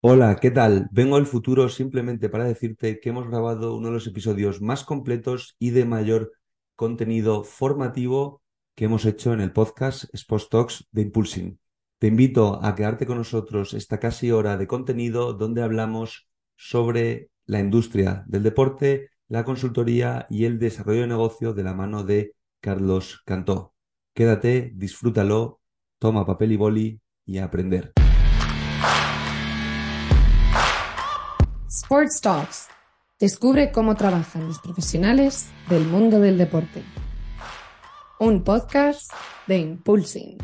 Hola, ¿qué tal? Vengo al futuro simplemente para decirte que hemos grabado uno de los episodios más completos y de mayor contenido formativo que hemos hecho en el podcast Sports Talks de Impulsing. Te invito a quedarte con nosotros esta casi hora de contenido donde hablamos sobre la industria del deporte, la consultoría y el desarrollo de negocio de la mano de Carlos Cantó. Quédate, disfrútalo, toma papel y boli y a aprender. Sports Talks. Descubre cómo trabajan los profesionales del mundo del deporte. Un podcast de Impulsing.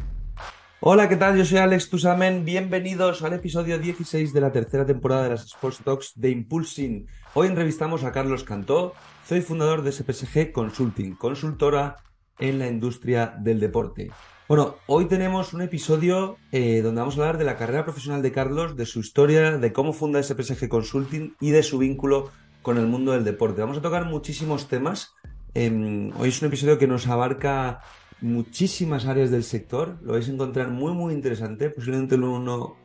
Hola, ¿qué tal? Yo soy Alex Tusamen. Bienvenidos al episodio 16 de la tercera temporada de las Sports Talks de Impulsing. Hoy entrevistamos a Carlos Cantó. Soy fundador de SPSG Consulting, consultora en la industria del deporte. Bueno, hoy tenemos un episodio eh, donde vamos a hablar de la carrera profesional de Carlos, de su historia, de cómo funda SPSG Consulting y de su vínculo con el mundo del deporte. Vamos a tocar muchísimos temas. Em, hoy es un episodio que nos abarca muchísimas áreas del sector. Lo vais a encontrar muy, muy interesante. Posiblemente uno,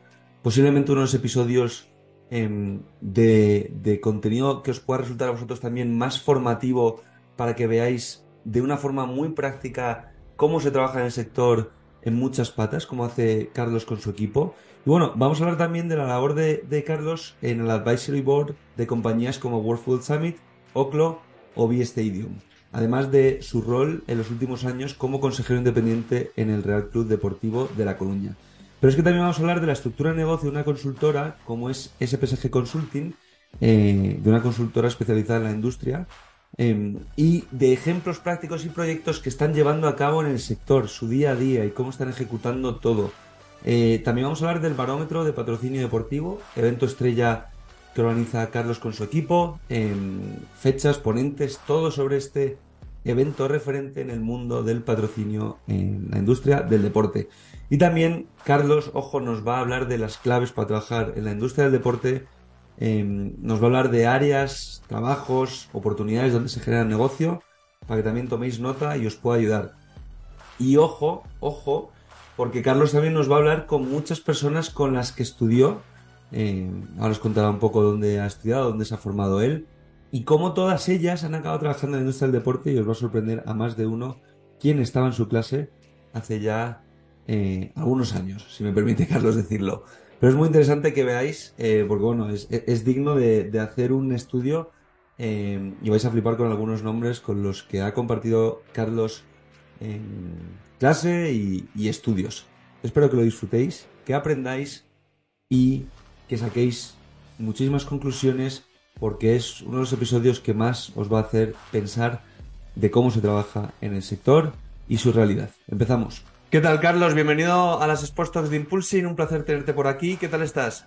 posiblemente uno de los episodios em, de, de contenido que os pueda resultar a vosotros también más formativo para que veáis de una forma muy práctica cómo se trabaja en el sector en muchas patas, como hace Carlos con su equipo. Y bueno, vamos a hablar también de la labor de, Carlos en el Advisory Board de compañías como World Food Summit, Oclo o B-Stadium, además de su rol en los últimos años como consejero independiente en el Real Club Deportivo de La Coruña. Pero es que también vamos a hablar de la estructura de negocio de una consultora como es SPSG Consulting, eh, de una consultora especializada en la industria, Em, y de ejemplos prácticos y proyectos que están llevando a cabo en el sector, su día a día y cómo están ejecutando todo. Eh, también vamos a hablar del barómetro de patrocinio deportivo, evento estrella que organiza Carlos con su equipo, em, fechas, ponentes, todo sobre este evento referente en el mundo del patrocinio en la industria del deporte. Y también Carlos, ojo, nos va a hablar de las claves para trabajar en la industria del deporte Em, nos va a hablar de áreas, trabajos, oportunidades donde se genera negocio, para que también toméis nota y os pueda ayudar. Y ojo, ojo, porque Carlos también nos va a hablar con muchas personas con las que estudió. Em, ahora os contará un poco dónde ha estudiado, dónde se ha formado él y cómo todas ellas han acabado trabajando en la industria del deporte y os va a sorprender a más de uno quién estaba en su clase hace ya eh, algunos años, si me permite Carlos decirlo. Pero es muy interesante que veáis, eh, porque bueno, es, digno de, hacer un estudio eh, y vais a flipar con algunos nombres con los que ha compartido Carlos en clase y, y estudios. Espero que lo disfrutéis, que aprendáis y que saquéis muchísimas conclusiones porque es uno de los episodios que más os va a hacer pensar de cómo se trabaja en el sector y su realidad. Empezamos. ¿Qué tal, Carlos? Bienvenido a las expuestas de Impulsing. Un placer tenerte por aquí. ¿Qué tal estás?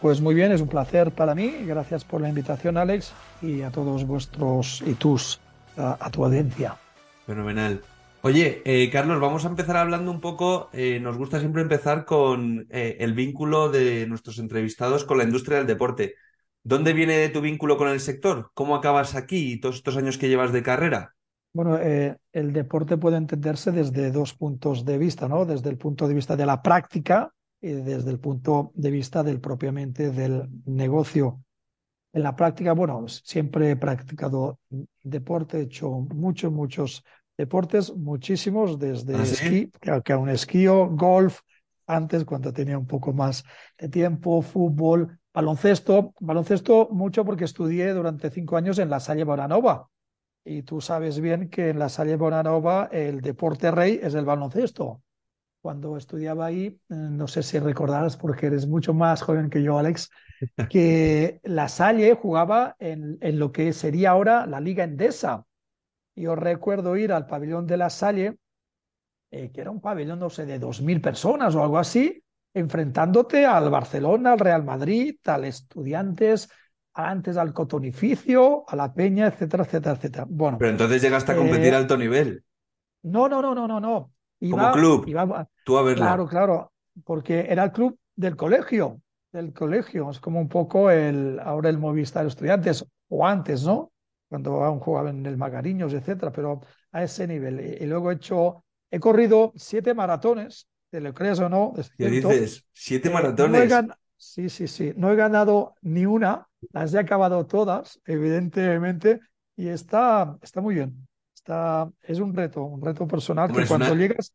Pues muy bien, es un placer para mí. Gracias por la invitación, Alex, y a todos vuestros y tus, a, tu audiencia. Fenomenal. Oye, eh, Carlos, vamos a empezar hablando un poco. Eh, nos gusta siempre empezar con eh, el vínculo de nuestros entrevistados con la industria del deporte. ¿Dónde viene tu vínculo con el sector? ¿Cómo acabas aquí y todos estos años que llevas de carrera? Bueno, eh, el deporte puede entenderse desde dos puntos de vista, ¿no? Desde el punto de vista de la práctica y desde el punto de vista del propiamente del negocio. En la práctica, bueno, siempre he practicado deporte, he hecho muchos, muchos deportes, muchísimos, desde ¿Ah, esquí, que aún esquío, golf, antes cuando tenía un poco más de tiempo, fútbol, baloncesto, baloncesto mucho porque estudié durante cinco años en la Salle Baranova y tú sabes bien que en la Salle Bonanova el deporte rey es el baloncesto. Cuando estudiaba ahí, eh, no sé si recordarás porque eres mucho más joven que yo, Alex, que la Salle jugaba en, en lo que sería ahora la Liga Endesa. Yo recuerdo ir al pabellón de la Salle, eh, que era un pabellón, no sé, de dos mil personas o algo así, enfrentándote al Barcelona, al Real Madrid, al Estudiantes, antes al cotonificio, a la peña, etcétera, etcétera, etcétera. Bueno. Pero entonces llegaste a competir eh, a alto nivel. No, no, no, no, no, no. Como club. tú a verla. Claro, claro. Porque era el club del colegio. Del colegio. Es como un poco el ahora el Movistar Estudiantes, o antes, ¿no? Cuando aún jugaban en el Magariños, etcétera, pero a ese nivel. Y, luego he hecho, he corrido siete maratones, te lo crees o no. ¿Qué dices? ¿Siete eh, maratones? Sí, sí, sí. No he ganado ni una, las he acabado todas, evidentemente, y está, está muy bien. Está, es un reto, un reto personal Hombre, que cuando una- llegas,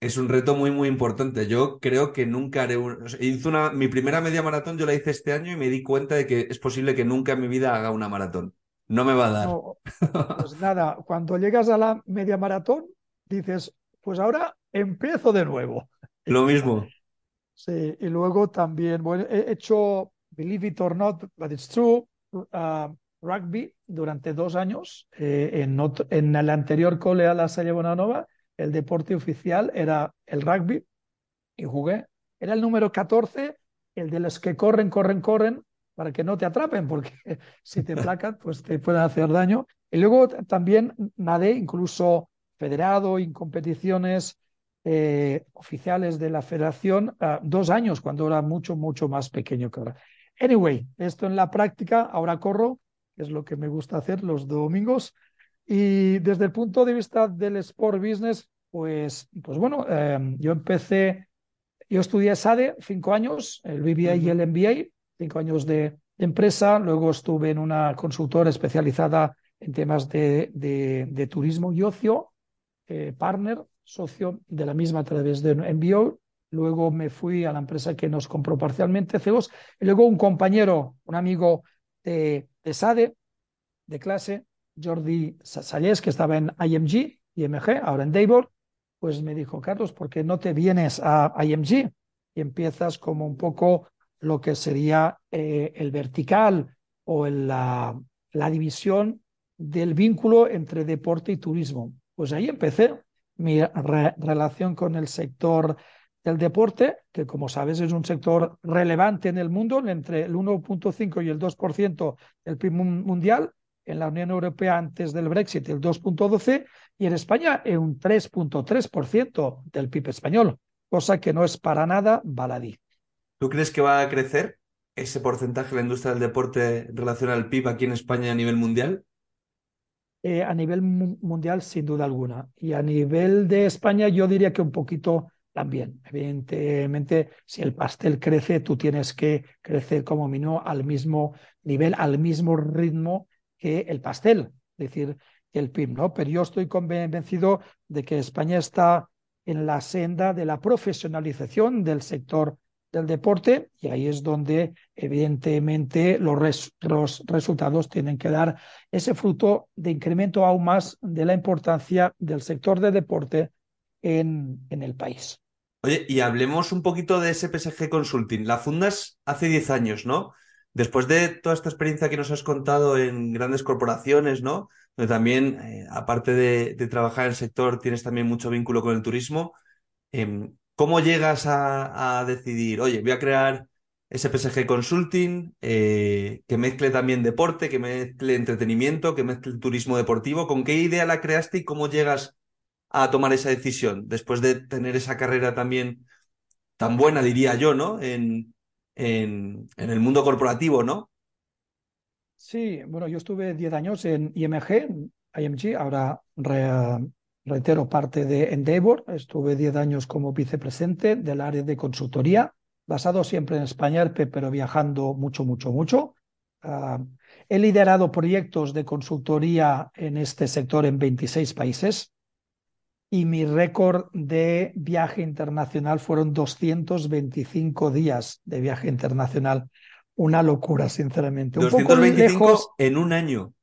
Es un reto muy, muy importante. Yo creo que nunca haré un... o sea, hice una... Mi primera media maratón yo la hice este año y me di cuenta de que es posible que nunca en mi vida haga una maratón. No me va a dar. no, pues nada, cuando llegas a la media maratón, dices, pues ahora empiezo de nuevo. Lo mismo. Sí, y luego también, bueno, he hecho, believe it or not, but it's true, uh, rugby durante dos años. Eh, en, otro- en el anterior cole a la Salle Bonanova, el deporte oficial era el rugby y jugué. Era el número 14, el de los que corren, corren, corren, para que no te atrapen, porque si te placan, pues te pueden hacer daño. Y luego también nadé, incluso federado, en competiciones eh, oficiales de la federación, ah, dos años, cuando era mucho, mucho más pequeño que ahora. Anyway, esto en la práctica, ahora corro, es lo que me gusta hacer los domingos. Y desde el punto de vista del sport business, pues, pues bueno, eh, yo empecé yo estudié SADE cinco años, el BBA y el MBA, cinco años de, de empresa. Luego estuve en una consultora especializada en temas de, de- de turismo y ocio, eh, partner, socio de la misma a través de MBO. Luego me fui a la empresa que nos compró parcialmente, CEOs. Y luego un compañero, un amigo de, de SADE, de clase, Jordi Sallés, que estaba en IMG, IMG, ahora en Davor, pues me dijo, Carlos, ¿por qué no te vienes a IMG y empiezas como un poco lo que sería eh, el vertical o el- la, la división del vínculo entre deporte y turismo? Pues ahí empecé mi re- relación con el sector del deporte, que como sabes es un sector relevante en el mundo, entre el 1.5 y el 2% del PIB mun- mundial, en la Unión Europea antes del Brexit el 2.12 y en España en un 3.3% del PIB español, cosa que no es para nada baladí. ¿Tú crees que va a crecer ese porcentaje de la industria del deporte en relación al PIB aquí en España a nivel mundial? Eh, a nivel mu- mundial, sin duda alguna. Y a nivel de España, yo diría que un poquito también. Evidentemente, si el pastel crece, tú tienes que crecer como mínimo al mismo nivel, al mismo ritmo que el pastel, es decir, el PIB, ¿no? Pero yo estoy convencido de que España está en la senda de la profesionalización del sector del deporte y ahí es donde evidentemente los, res- los resultados tienen que dar ese fruto de incremento aún más de la importancia del sector de deporte en, en el país. Oye, y hablemos un poquito de SPSG Consulting. La fundas hace 10 años, ¿no? Después de toda esta experiencia que nos has contado en grandes corporaciones, ¿no? Donde también, eh, aparte de, trabajar en el sector, tienes también mucho vínculo con el turismo. Em, ¿cómo llegas a, a decidir, oye, voy a crear SPSG Consulting, eh, que mezcle también deporte, que mezcle entretenimiento, que mezcle turismo deportivo? ¿Con qué idea la creaste y cómo llegas a tomar esa decisión después de tener esa carrera también tan buena, diría yo, ¿no? En, en, el mundo corporativo, ¿no? Sí, bueno, yo estuve 10 años en IMG, IMG, ahora re- reitero parte de Endeavor, estuve 10 años como vicepresidente del área de consultoría, basado siempre en España, pe- pero viajando mucho, mucho, mucho. Ah, he liderado proyectos de consultoría en este sector en 26 países y mi récord de viaje internacional fueron 225 días de viaje internacional. Una locura, sinceramente. Un poco 225 lejos en un año.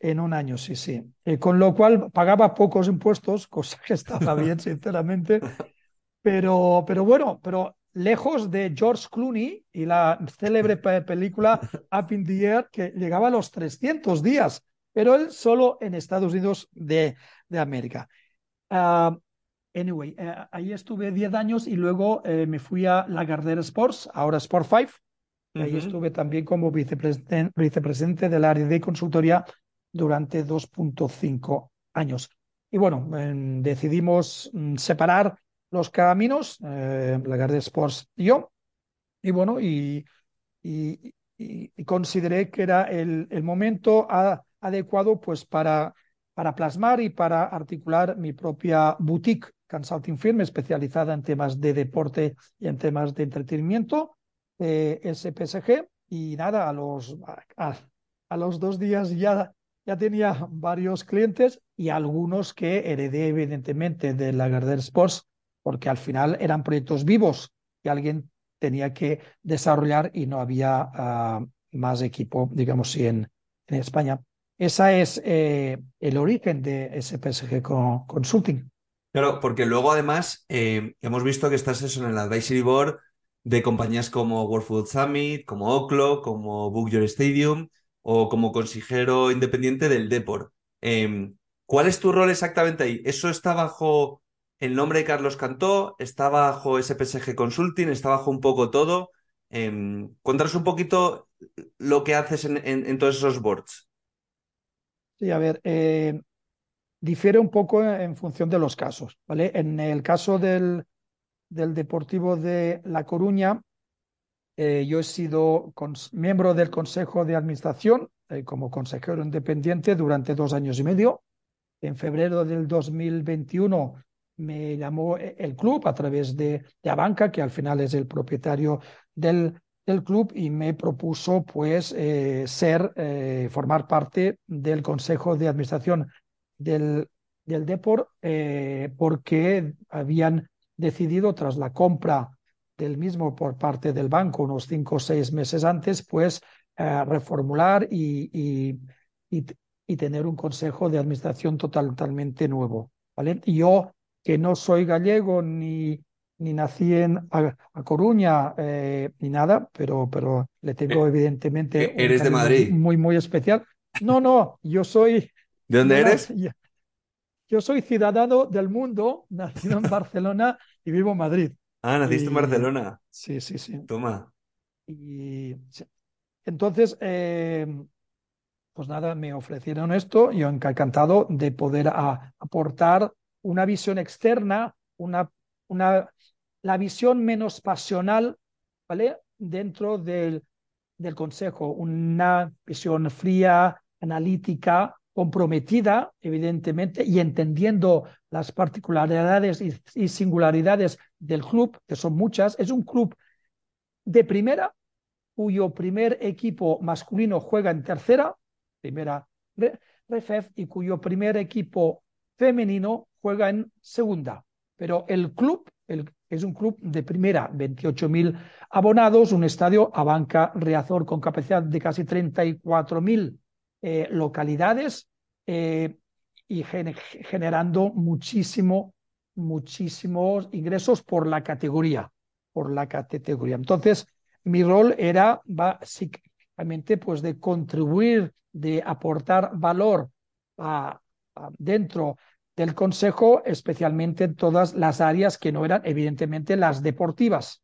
en un año, sí, sí. Eh, con lo cual pagaba pocos impuestos, cosa que estaba bien, sinceramente. Pero, pero bueno, pero lejos de George Clooney y la célebre pe- película Up in the Air, que llegaba a los 300 días, pero él solo en Estados Unidos de, de América. Ah, anyway, eh, ahí estuve 10 años y luego eh, me fui a Lagardère Sports, ahora Sport 5. y Ahí Ujú. estuve también como vicepresidente, vicepresidente del área de consultoría durante 2.5 años. Y bueno, em, decidimos mm, separar los caminos, eh, Lagardère Sports y yo, y bueno, y, y, y- y consideré que era el, el momento a- adecuado pues para, para plasmar y para articular mi propia boutique consulting firm especializada en temas de deporte y en temas de entretenimiento eh, SPSG y nada, a los, a, los dos días ya, ya tenía varios clientes y algunos que heredé evidentemente de Lagardère Sports porque al final eran proyectos vivos que alguien tenía que desarrollar y no había uh, más equipo, digamos, en, en España. Ese es eh, el origen de SPSG Consulting. Claro, porque luego además eh, hemos visto que estás eso en el advisory board de compañías como World Food Summit, como Oclo, como Book Your Stadium o como consejero independiente del Deport. Eh, ¿Cuál es tu rol exactamente ahí? ¿Eso está bajo el nombre de Carlos Cantó? ¿Está bajo SPSG Consulting? ¿Está bajo un poco todo? Eh, cuéntanos un poquito lo que haces en todos esos boards. Sí, a ver, eh, difiere un poco en función de los casos, ¿vale? En el caso del, del Deportivo de La Coruña, eh, yo he sido miembro del Consejo de Administración eh, como consejero independiente durante dos años y medio. En febrero del 2021 me llamó el club a través de, de Abanca, que al final es el propietario del, del club, y me propuso pues eh, ser, eh, formar parte del Consejo de Administración del, del Depor, eh, porque habían decidido tras la compra del mismo por parte del banco unos cinco o seis meses antes, pues reformular y, y, y, tener un consejo de administración total, totalmente nuevo. ¿vale? Yo, que no soy gallego ni, ni nací en a, a Coruña eh, ni nada, pero, pero le tengo evidentemente. ¿Eres de Madrid? Muy, muy especial. No, no, yo soy. ¿De dónde eres? Yo soy ciudadano del mundo, nacido en Barcelona y vivo en Madrid. Ah, naciste y... en Barcelona. Sí, sí, sí. Toma. Y entonces, eh, pues nada, me ofrecieron esto. Yo encantado de poder a, aportar una visión externa, una, una, la visión menos pasional, ¿vale? Dentro del, del Consejo, una visión fría, analítica, comprometida, evidentemente, y entendiendo las particularidades y, singularidades del club, que son muchas. Es un club de primera, cuyo primer equipo masculino juega en tercera, primera REFEF, y cuyo primer equipo femenino juega en segunda. Pero el club es un club de primera, 28.000 abonados, un estadio a banca Reazor con capacidad de casi 34.000 eh, localidades eh, y gen generando muchísimo, muchísimos ingresos por la categoría, por la categoría. Entonces, mi rol era básicamente pues de contribuir, de aportar valor a, a dentro del Consejo, especialmente en todas las áreas que no eran evidentemente las deportivas,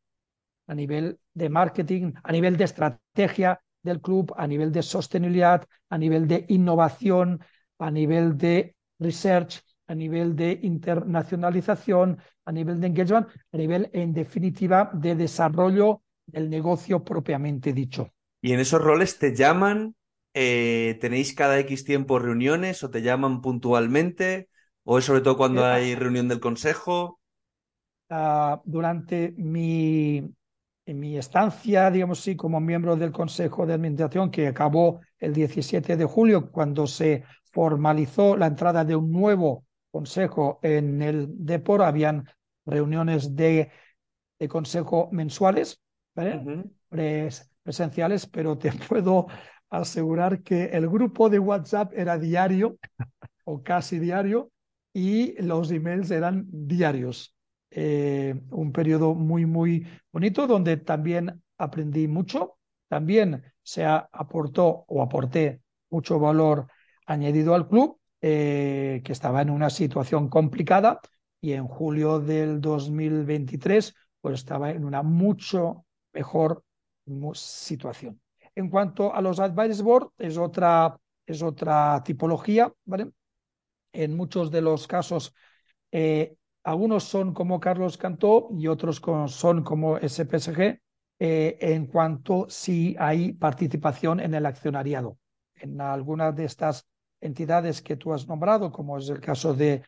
a nivel de marketing, a nivel de estrategia del club, a nivel de sostenibilidad, a nivel de innovación, a nivel de research, a nivel de internacionalización, a nivel de engagement, a nivel, en definitiva, de desarrollo del negocio propiamente dicho. ¿Y en esos roles te llaman? Eh, ¿Tenéis cada X tiempo reuniones o te llaman puntualmente? ¿O es sobre todo cuando hay reunión del consejo? Uh, durante mi, mi estancia, digamos así, como miembro del Consejo de Administración, que acabó el 17 de julio, cuando se formalizó la entrada de un nuevo consejo en el Depor, habían reuniones de, de consejo mensuales, ¿vale? Uh -huh. Pres, presenciales, pero te puedo asegurar que el grupo de WhatsApp era diario o casi diario y los emails eran diarios. Eh, un periodo muy, muy bonito donde también aprendí mucho. También se aportó o aporté mucho valor añadido al club, eh, que estaba en una situación complicada y en julio del 2023 pues estaba en una mucho mejor situación. En cuanto a los advice board, es otra, es otra tipología, ¿vale? En muchos de los casos, eh, algunos son como Carlos Cantó y otros con, son como SPSG, eh, en cuanto si hay participación en el accionariado. En algunas de estas entidades que tú has nombrado, como es el caso de,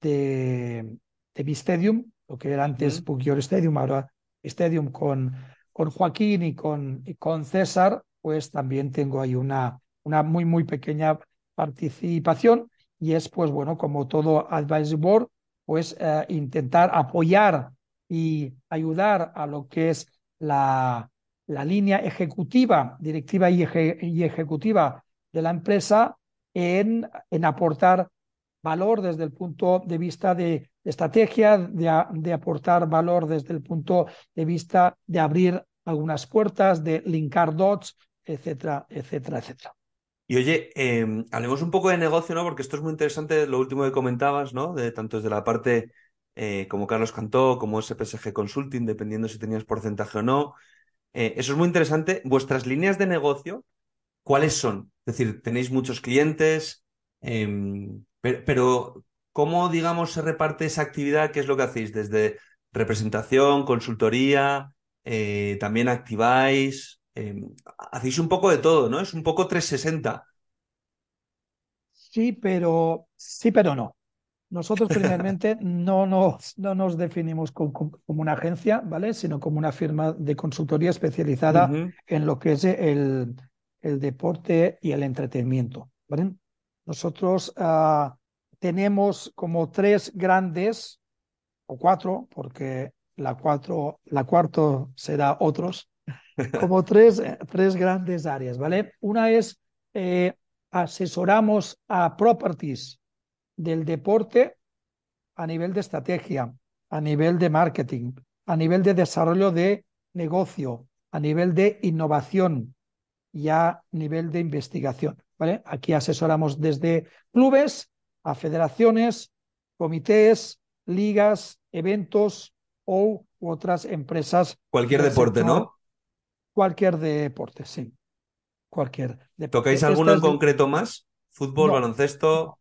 de, de Bistadium, lo que era antes uh -huh. Stadium, ahora Stadium con, con Joaquín y con, y con César, pues también tengo ahí una, una muy, muy pequeña participación y es, pues bueno, como todo Advisory Board, pues eh, intentar apoyar y ayudar a lo que es la, la línea ejecutiva, directiva y, y, ejecutiva de la empresa en, en aportar valor desde el punto de vista de, estrategia, de, de, aportar valor desde el punto de vista de abrir algunas puertas, de linkar dots, etcétera, etcétera, etcétera. Y oye, eh, hablemos un poco de negocio, ¿no? Porque esto es muy interesante, lo último que comentabas, ¿no? De tanto desde la parte eh, como Carlos Cantó, como SPSG Consulting, dependiendo si tenías porcentaje o no. Eh, eso es muy interesante. Vuestras líneas de negocio, ¿cuáles son? Es decir, tenéis muchos clientes, em, pero, pero, ¿cómo, digamos, se reparte esa actividad? ¿Qué es lo que hacéis? Desde representación, consultoría, eh, también activáis, em, hacéis un poco de todo, ¿no? Es un poco 360. Sí, pero sí, pero no. Nosotros primeramente no nos, no nos definimos como, como, una agencia, ¿vale? Sino como una firma de consultoría especializada uh -huh. en lo que es el, el, deporte y el entretenimiento, ¿vale? Nosotros uh, tenemos como tres grandes, o cuatro, porque la, cuatro, la cuarto será otros, como tres, tres grandes áreas, ¿vale? Una es eh, asesoramos a properties del deporte a nivel de estrategia, a nivel de marketing, a nivel de desarrollo de negocio, a nivel de innovación y a nivel de investigación. ¿vale? Aquí asesoramos desde clubes a federaciones, comités, ligas, eventos o otras empresas. Cualquier deporte, sector, ¿no? Cualquier deporte, sí. Cualquier deporte. ¿Tocáis alguno en concreto más? ¿Fútbol, no. baloncesto?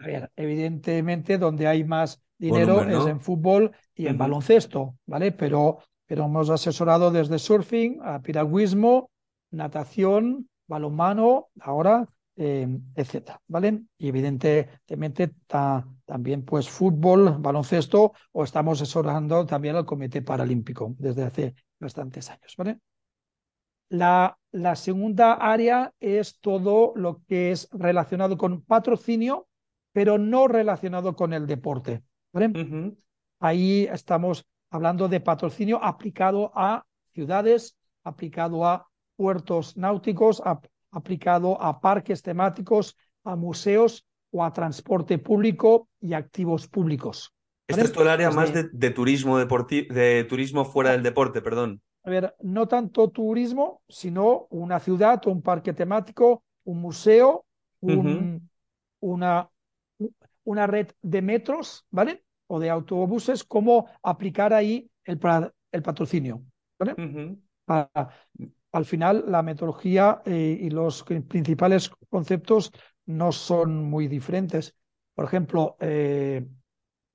A ver, evidentemente donde hay más dinero Volumen, ¿no? es en fútbol y uh -huh. en baloncesto, ¿vale? Pero, pero hemos asesorado desde surfing a piragüismo, natación, balonmano, ahora, eh, etcétera, ¿vale? Y evidentemente ta, también pues fútbol, baloncesto o estamos asesorando también al Comité Paralímpico desde hace bastantes años, ¿vale? La, la segunda área es todo lo que es relacionado con patrocinio pero no relacionado con el deporte. ¿vale? Uh -huh. Ahí estamos hablando de patrocinio aplicado a ciudades, aplicado a puertos náuticos, ap aplicado a parques temáticos, a museos o a transporte público y activos públicos. ¿vale? Este es todo el área más de, de turismo de turismo fuera del deporte, perdón. A ver, no tanto turismo, sino una ciudad o un parque temático, un museo, un, uh -huh. una una red de metros, ¿vale? O de autobuses, cómo aplicar ahí el, el patrocinio, ¿vale? Uh -huh. a, al final, la metodología eh, y los principales conceptos no son muy diferentes. Por ejemplo, eh,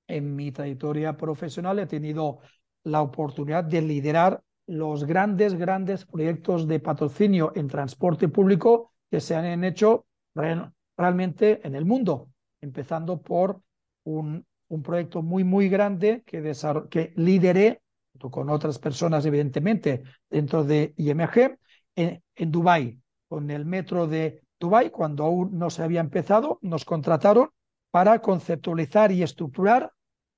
en mi trayectoria profesional he tenido la oportunidad de liderar los grandes, grandes proyectos de patrocinio en transporte público que se han hecho real, realmente en el mundo empezando por un, un proyecto muy, muy grande que, que lideré con otras personas, evidentemente, dentro de IMG, en, en Dubái, con el metro de Dubái, cuando aún no se había empezado, nos contrataron para conceptualizar y estructurar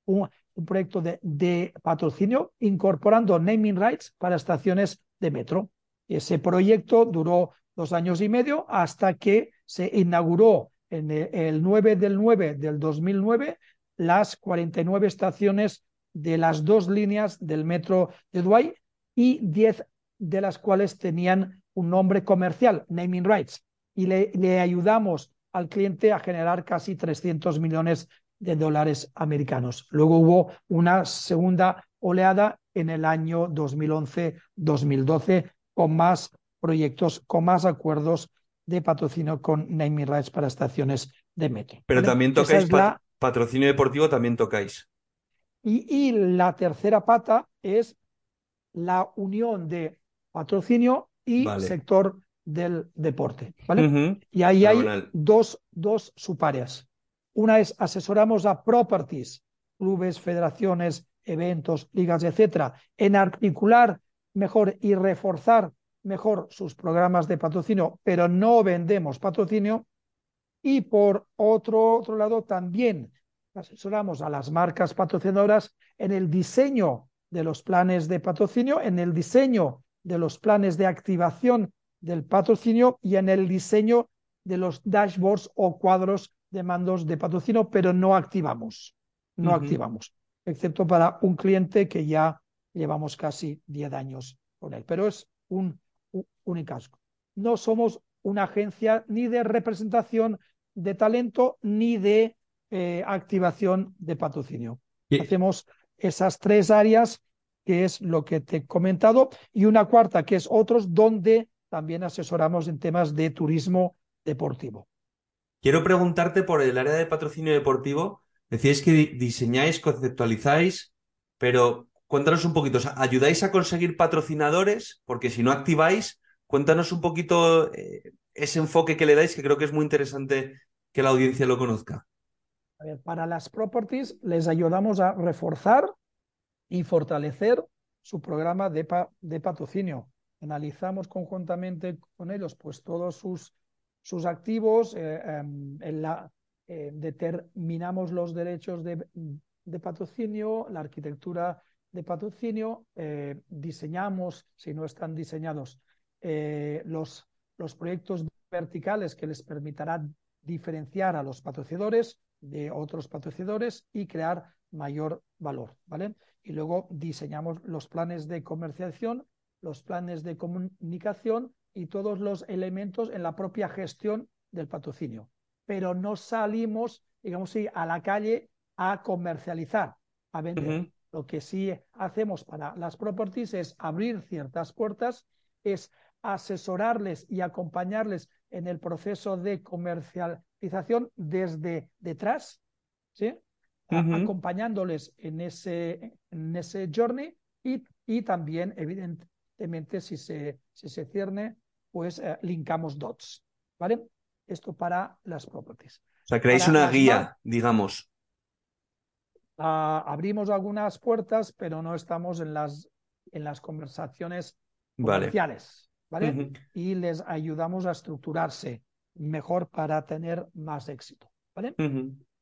un, un proyecto de, patrocinio incorporando naming rights para estaciones de metro. Ese proyecto duró dos años y medio hasta que se inauguró en el 9 del 9 del 2009 las 49 estaciones de las dos líneas del metro de Dubái y 10 de las cuales tenían un nombre comercial, naming rights, y le, le ayudamos al cliente a generar casi 300 millones de dólares americanos. Luego hubo una segunda oleada en el año 2011-2012 con más proyectos, con más acuerdos de patrocinio con naming rights para estaciones de metro. Pero ¿vale? también tocáis pat la... patrocinio deportivo, también tocáis. Y, y, la tercera pata es la unión de patrocinio y vale. sector del deporte. ¿vale? Uh -huh. Y ahí hay dos, dos subáreas. Una es asesoramos a properties, clubes, federaciones, eventos, ligas, etcétera, en articular mejor y reforzar mejor sus programas de patrocinio, pero no vendemos patrocinio. Y por otro, otro lado, también asesoramos a las marcas patrocinadoras en el diseño de los planes de patrocinio, en el diseño de los planes de activación del patrocinio y en el diseño de los dashboards o cuadros de mandos de patrocinio, pero no activamos, no activamos, excepto para un cliente que ya llevamos casi 10 años con él, pero es un, un, No somos una agencia ni de representación de talento ni de eh, activación de patrocinio. Hacemos esas tres áreas, que es lo que te he comentado, y una cuarta, que es otros, donde también asesoramos en temas de turismo deportivo. Quiero preguntarte por el área de patrocinio deportivo. Decíais que diseñáis, conceptualizáis, pero cuéntanos un poquito, ¿ayudáis a conseguir patrocinadores? Porque si no activáis, cuéntanos un poquito eh, ese enfoque que le dais, que creo que es muy interesante que la audiencia lo conozca. para las properties les ayudamos a reforzar y fortalecer su programa de, de patrocinio. Analizamos conjuntamente con ellos pues todos sus, sus activos, eh, em, en la, eh, determinamos los derechos de, de, patrocinio, la arquitectura de patrocinio, eh, diseñamos, si no están diseñados, los, los proyectos verticales que les permitirán diferenciar a los patrocinadores de otros patrocinadores y crear mayor valor, ¿vale? Y luego diseñamos los planes de comercialización, los planes de comunicación y todos los elementos en la propia gestión del patrocinio. Pero no salimos, digamos así, a la calle a comercializar, a vender. Lo que sí hacemos para las properties es abrir ciertas puertas, es asesorarles y acompañarles en el proceso de comercialización desde detrás, ¿sí? acompañándoles en ese, en ese journey y, y también, evidentemente, si se, si se cierne, pues eh, linkamos dots, ¿vale? Esto para las properties. O sea, creáis una guía, digamos. Ah, abrimos algunas puertas, pero no estamos en las, en las conversaciones comerciales, ¿vale? Y les ayudamos a estructurarse mejor para tener más éxito, ¿vale?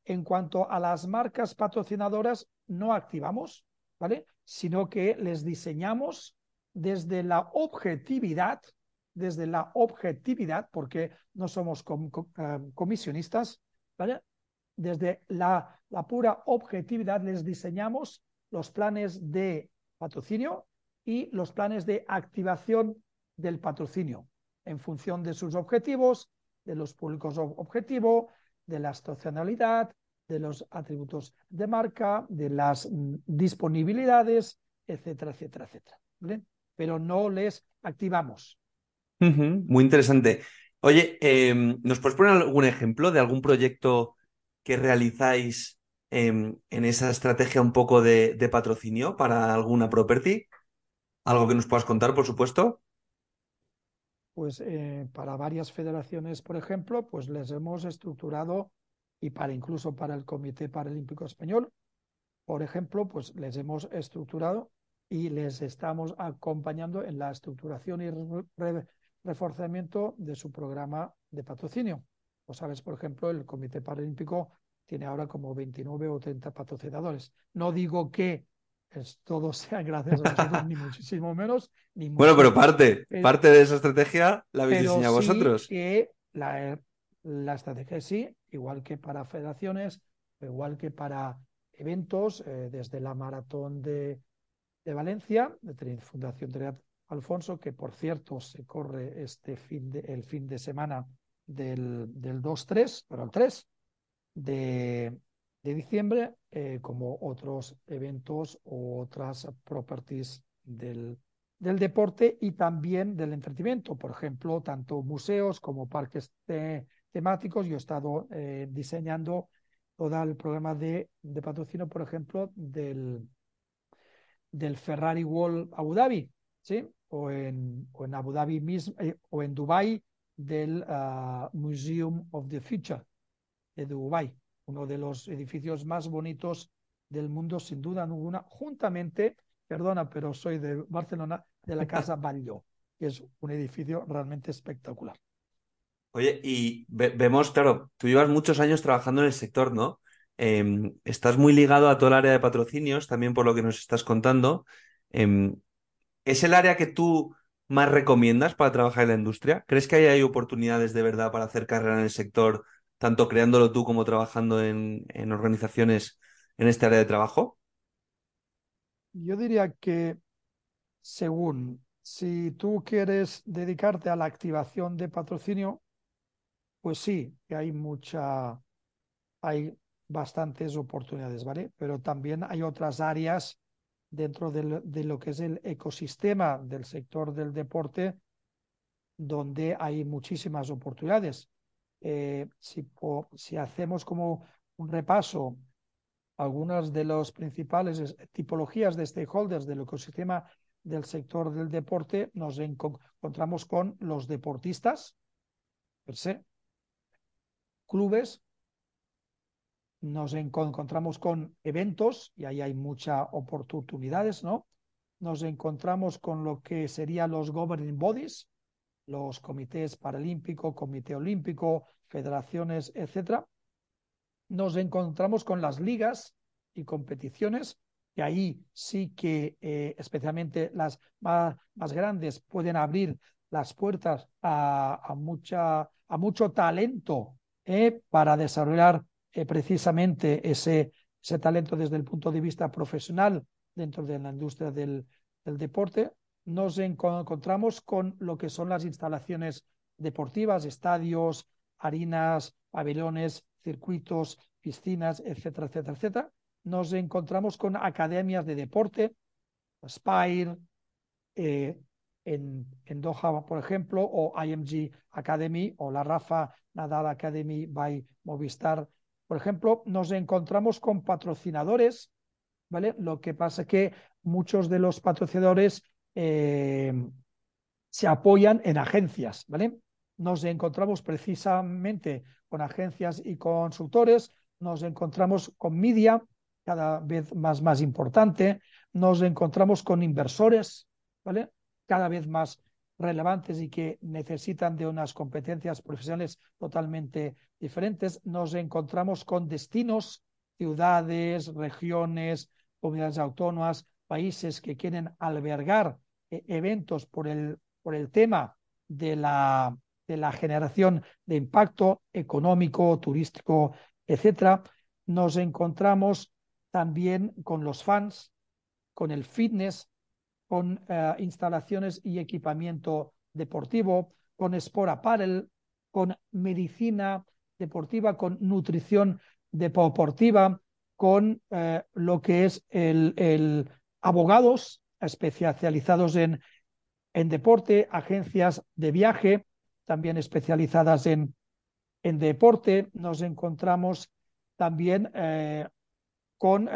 en cuanto a las marcas patrocinadoras, no activamos, ¿vale? Sino que les diseñamos desde la objetividad, desde la objetividad, porque no somos eh, comisionistas. Desde la, la pura objetividad les diseñamos los planes de patrocinio y los planes de activación del patrocinio en función de sus objetivos, de los públicos objetivo, de la estacionalidad, de los atributos de marca, de las mm, disponibilidades, etcétera, etcétera, etcétera. Pero no les activamos. Muy interesante. Oye, em, ¿nos puedes poner algún ejemplo de algún proyecto que realizáis em, en esa estrategia un poco de, patrocinio para alguna property? ¿Algo que nos puedas contar, por supuesto? Pues eh, para varias federaciones, por ejemplo, pues les hemos estructurado y para incluso para el Comité Paralímpico Español, por ejemplo, pues les hemos estructurado y les estamos acompañando en la estructuración y reforzamiento de su programa de patrocinio. O sabes, por ejemplo, el Comité Paralímpico tiene ahora como 29 o 30 patrocinadores. No digo que es, todo sea gracias a nosotros, ni muchísimo menos. Ni bueno, pero parte, parte de esa estrategia la habéis diseñado vosotros. Que la, la estrategia sí, igual que para federaciones, igual que para eventos, eh, desde la maratón de, de Valencia, de Fundación Triat Alfonso, que por cierto se corre este fin de, el fin de semana del, del 2-3, pero el 3 de, de diciembre, eh, como otros eventos o otras properties del, del deporte y también del entretenimiento. Por ejemplo, tanto museos como parques temáticos. Yo he estado eh, diseñando todo el programa de, de, patrocinio, por ejemplo, del, del Ferrari World Abu Dhabi, ¿sí? O en, o en Abu Dhabi mismo, eh, o en Dubai del ah, Museum of the Future de Dubai, uno de los edificios más bonitos del mundo, sin duda alguna, juntamente perdona, pero soy de Barcelona, de la Casa Batlló, que es un edificio realmente espectacular. Oye, y vemos, claro, tú llevas muchos años trabajando en el sector, ¿no? Em, estás muy ligado a todo el área de patrocinios, también por lo que nos estás contando. Em, ¿Es el área que tú más recomiendas para trabajar en la industria? ¿Crees que ahí hay oportunidades de verdad para hacer carrera en el sector, tanto creándolo tú como trabajando en, en organizaciones en este área de trabajo? Yo diría que según, si tú quieres dedicarte a la activación de patrocinio, pues sí, que hay mucha, hay bastantes oportunidades, ¿vale? Pero también hay otras áreas dentro de lo que es el ecosistema del sector del deporte donde hay muchísimas oportunidades. Eh, si, si hacemos como un repaso algunas de las principales tipologías de stakeholders del ecosistema del sector del deporte, nos encontramos con los deportistas, per se, clubes, nos encontramos con eventos, y ahí hay muchas oportunidades, ¿no? Nos encontramos con lo que serían los governing bodies, los comités paralímpico, comité olímpico, federaciones, etcétera. Nos encontramos con las ligas y competiciones, y ahí sí que eh, especialmente las más, grandes pueden abrir las puertas a, a, mucha, a mucho talento eh, para desarrollar eh, precisamente ese, ese talento desde el punto de vista profesional dentro de la industria del, deporte. Nos encontramos con lo que son las instalaciones deportivas, estadios, harinas, pabellones, circuitos, piscinas, etcétera, etcétera, etcétera. Nos encontramos con academias de deporte, Spire, eh, en, en, Doha, por ejemplo, o IMG Academy o la Rafa Nadal Academy by Movistar. Por ejemplo, nos encontramos con patrocinadores, ¿vale? Lo que pasa es que muchos de los patrocinadores eh, se apoyan en agencias, ¿vale? Nos encontramos precisamente con agencias y consultores, nos encontramos con media cada vez más, más importante, nos encontramos con inversores, ¿vale? Cada vez más relevantes y que necesitan de unas competencias profesionales totalmente diferentes. Nos encontramos con destinos, ciudades, regiones, comunidades autónomas, países que quieren albergar eh, eventos por el, por el tema de la, de la generación de impacto económico, turístico, etcétera. Nos encontramos también con los fans, con el fitness, con uh, instalaciones y equipamiento deportivo, con Sport Apparel, con medicina deportiva, con nutrición deportiva, con uh, lo que es el, el, abogados especializados en, en deporte, agencias de viaje también especializadas en, en deporte. Nos encontramos también eh, con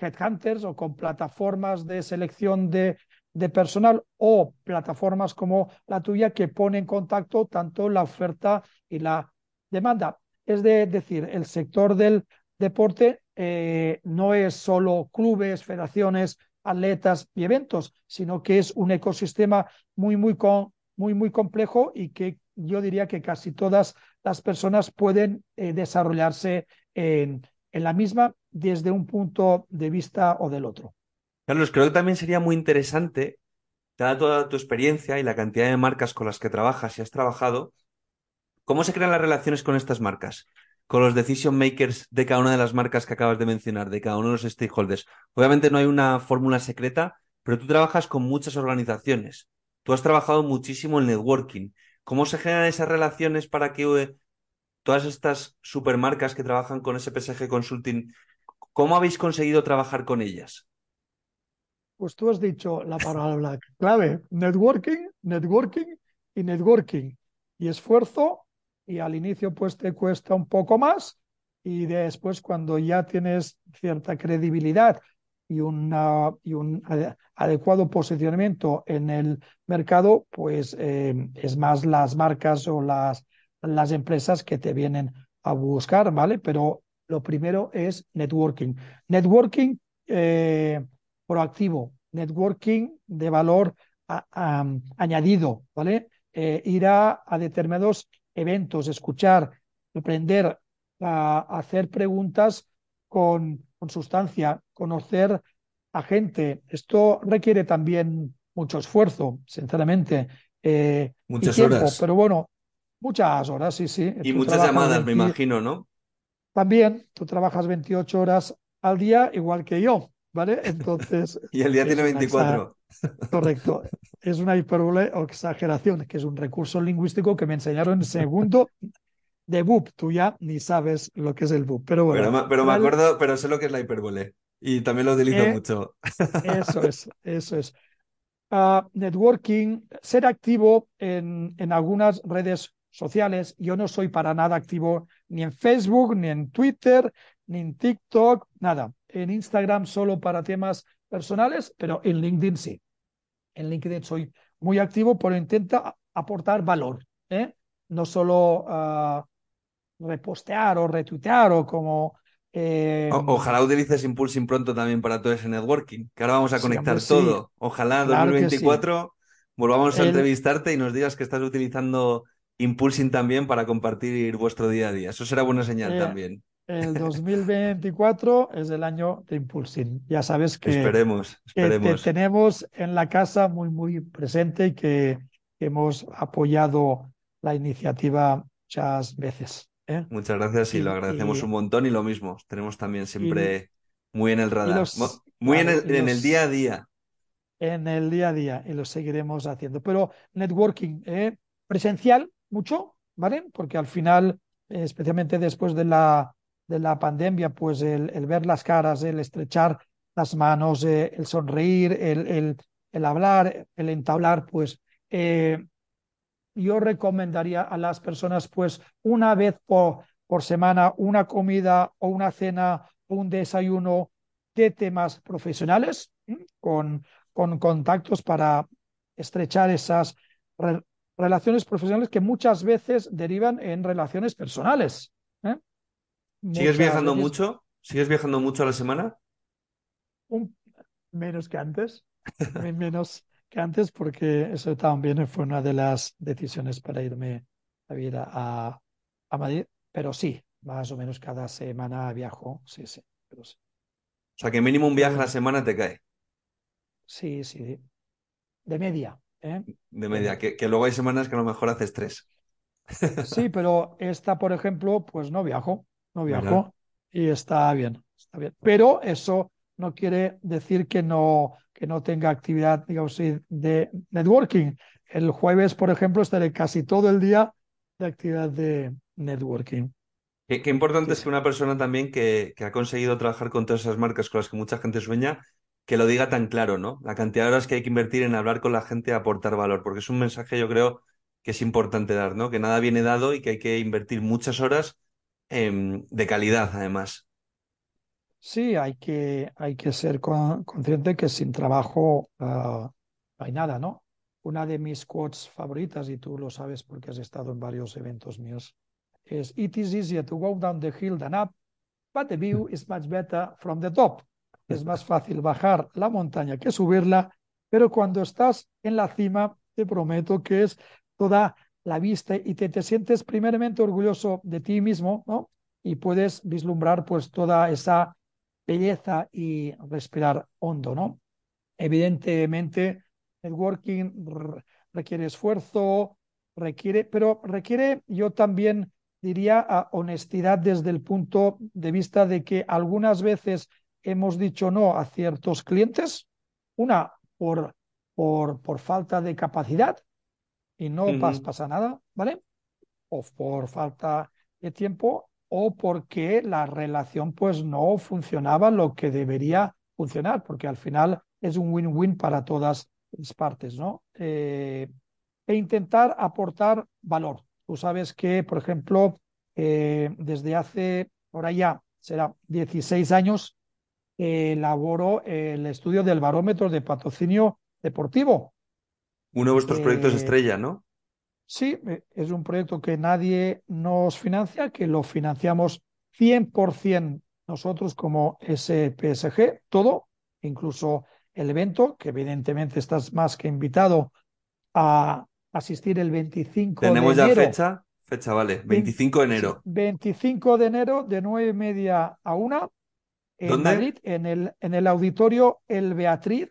headhunters o con plataformas de selección de, de personal o plataformas como la tuya que pone en contacto tanto la oferta y la demanda. Es de decir, el sector del deporte eh, no es solo clubes, federaciones, atletas y eventos, sino que es un ecosistema muy, muy, muy, muy complejo y que yo diría que casi todas las personas pueden eh, desarrollarse en, en la misma desde un punto de vista o del otro. Carlos, creo que también sería muy interesante, dada toda tu experiencia y la cantidad de marcas con las que trabajas y has trabajado, ¿cómo se crean las relaciones con estas marcas? Con los decision makers de cada una de las marcas que acabas de mencionar, de cada uno de los stakeholders. Obviamente no hay una fórmula secreta, pero tú trabajas con muchas organizaciones. Tú has trabajado muchísimo en networking. ¿Cómo se generan esas relaciones para que eh, todas estas supermarcas que trabajan con SPSG Consulting, cómo habéis conseguido trabajar con ellas? Pues tú has dicho la palabra clave, networking, networking y networking. Y esfuerzo, y al inicio pues te cuesta un poco más, y después cuando ya tienes cierta credibilidad y, una, y un adecuado posicionamiento en el mercado, pues eh, es más las marcas o las, las empresas que te vienen a buscar, ¿vale? Pero lo primero es networking. Networking eh, proactivo, networking de valor añadido, ¿vale? Eh, ir a, determinados eventos, escuchar, aprender a, hacer preguntas con, sustancia, conocer a gente. Esto requiere también mucho esfuerzo, sinceramente. Eh, muchas horas. Pero bueno, muchas horas, sí, sí. Y muchas llamadas, me imagino, ¿no? También, tú trabajas 28 horas al día, igual que yo, ¿vale? Entonces. y el día tiene 24. Correcto. Es una hipérbole o exageración, que es un recurso lingüístico que me enseñaron en segundo de BUP. Tú ya ni sabes lo que es el BUP. Pero bueno. Pero, me acuerdo, pero sé lo que es la hipérbole. Y también lo utilizo eh, mucho. Eso es, eso es. Ah, networking, ser activo en, en algunas redes sociales. Yo no soy para nada activo ni en Facebook, ni en Twitter, ni en TikTok, nada. En Instagram solo para temas personales, pero en LinkedIn sí. En LinkedIn soy muy activo, pero intenta aportar valor. ¿eh? No solo uh, repostear o retuitear o como... Eh, ojalá utilices Impulsing pronto también para todo ese networking, que ahora vamos a conectar todo. Ojalá 2024 volvamos a entrevistarte y nos digas que estás utilizando Impulsing también para compartir vuestro día a día. Eso será buena señal eh, también. El 2024 es el año de Impulsing. Ya sabes que, esperemos, esperemos. te tenemos en la casa muy, muy presente y que hemos apoyado la iniciativa muchas veces. ¿eh? Muchas gracias y, lo agradecemos un montón y lo mismo. Tenemos también siempre muy en el radar, muy en, el, en el día a día. En el día a día y lo seguiremos haciendo. Pero networking ¿eh? presencial mucho, ¿vale? Porque al final, especialmente después de la, de la pandemia, pues el, ver las caras, el estrechar las manos, eh, el sonreír, el, el, hablar, el entablar, pues eh, yo recomendaría a las personas, pues una vez por, por semana, una comida o una cena o un desayuno de temas profesionales, con, con contactos para estrechar esas relaciones profesionales que muchas veces derivan en relaciones personales. ¿Eh? ¿Sigues viajando mucho? ¿Sigues viajando mucho a la semana? menos que antes, menos que antes, porque eso también fue una de las decisiones para irme a vivir a, a Madrid, pero sí, más o menos cada semana viajo, sí, sí, pero sí. O sea, que mínimo un viaje a la semana te cae. Sí, sí, de media. ¿eh? De media, que, luego hay semanas que a lo mejor haces tres. Sí, pero esta, por ejemplo, pues no viajo, no viajo y está bien, está bien. Pero eso no quiere decir que no, que no tenga actividad, digamos, de networking. El jueves, por ejemplo, estaré casi todo el día de actividad de networking. Qué, importante es que una persona también que, que, ha conseguido trabajar con todas esas marcas con las que mucha gente sueña, que lo diga tan claro, ¿no? La cantidad de horas que hay que invertir en hablar con la gente y aportar valor, porque es un mensaje, yo creo, que es importante dar, ¿no? Que nada viene dado y que hay que invertir muchas horas em, de calidad, además. Sí, hay que, hay que ser consciente que sin trabajo ah, no hay nada, ¿no? Una de mis quotes favoritas, y tú lo sabes porque has estado en varios eventos míos, es It is easier to go down the hill than up, but the view is much better from the top es más fácil bajar la montaña que subirla, pero cuando estás en la cima, te prometo que es toda la vista y te, te sientes primeramente orgulloso de ti mismo, ¿no? Y puedes vislumbrar pues toda esa belleza y respirar hondo, ¿no? Evidentemente, networking requiere esfuerzo, requiere, pero requiere, yo también diría, honestidad desde el punto de vista de que algunas veces hemos dicho no a ciertos clientes, una por, por, por falta de capacidad y no pasa nada, ¿vale? O por falta de tiempo o porque la relación pues no funcionaba lo que debería funcionar, porque al final es un win-win para todas las partes, ¿no? Eh, e intentar aportar valor. Tú sabes que, por ejemplo, eh, desde hace, ahora ya será 16 años, elaboró el estudio del barómetro de patrocinio deportivo. Uno de vuestros proyectos eh, estrella, ¿no? Sí, eh, es un proyecto que nadie nos financia, que lo financiamos 100% nosotros como SPSG, todo, incluso el evento, que evidentemente estás más que invitado a asistir el 25 ¿Tenemos de enero. ya fecha? Fecha, vale. 25 de enero. 25 de enero de nueve y media a una en ¿Dónde? Madrid, en el, en el auditorio El Beatriz,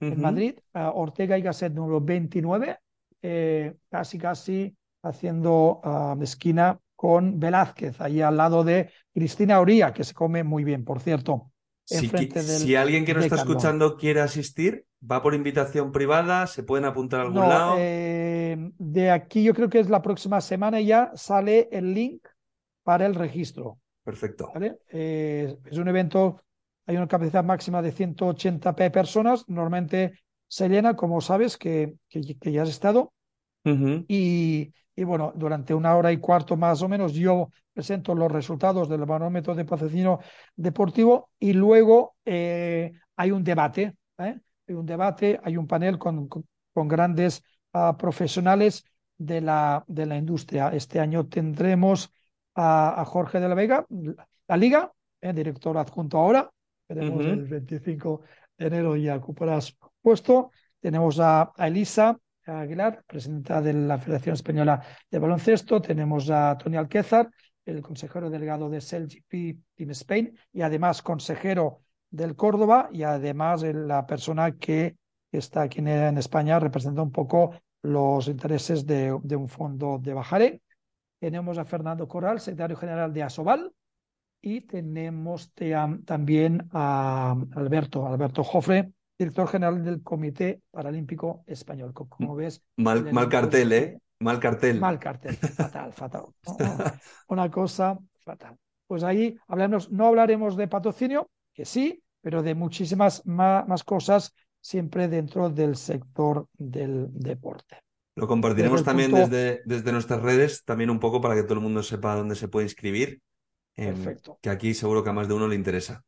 en. Madrid, a Ortega y Gasset número 29, eh, casi casi haciendo ah, esquina con Velázquez, ahí al lado de Cristina Oría, que se come muy bien, por cierto. Si, del alguien que nos está escuchando quiere asistir, va por invitación privada, se pueden apuntar a algún No, lado. eh, de aquí yo creo que es la próxima semana ya sale el link para el registro. Perfecto. ¿vale? Eh, es un evento, hay una capacidad máxima de 180 pe- personas, normalmente se llena, como sabes, que, que, que ya has estado, y, y bueno, durante una hora y cuarto más o menos yo presento los resultados del barómetro de patrocinio deportivo y luego eh, hay un debate, ¿eh? Hay un debate, hay un panel con, con, con grandes ah, profesionales de la, de la industria. Este año tendremos a, a Jorge de la Vega, la Liga, eh, director adjunto ahora, veremos Ujú. el 25 de enero ya ocuparás puesto. Tenemos a, a Elisa Aguilar, presidenta de la Federación Española de Baloncesto. Tenemos a Tony Alquézar, el consejero delegado de CELGP Team Spain y además consejero del Córdoba y además la persona que está aquí en, España representa un poco los intereses de, de un fondo de Bahrein. Tenemos a Fernando Corral, secretario general de Asobal, y tenemos también a Alberto, Alberto Jofre, director general del Comité Paralímpico Español. Co- Como ves, Mal, cartel, ¿eh? Mal cartel. Mal cartel, fatal, fatal. Una cosa fatal. Pues ahí hablamos, no hablaremos de patrocinio, que sí, pero de muchísimas ma- más, cosas siempre dentro del sector del deporte. Lo compartiremos Desde también punto- desde, desde nuestras redes, también un poco para que todo el mundo sepa dónde se puede inscribir. Perfecto. que aquí seguro que a más de uno le interesa.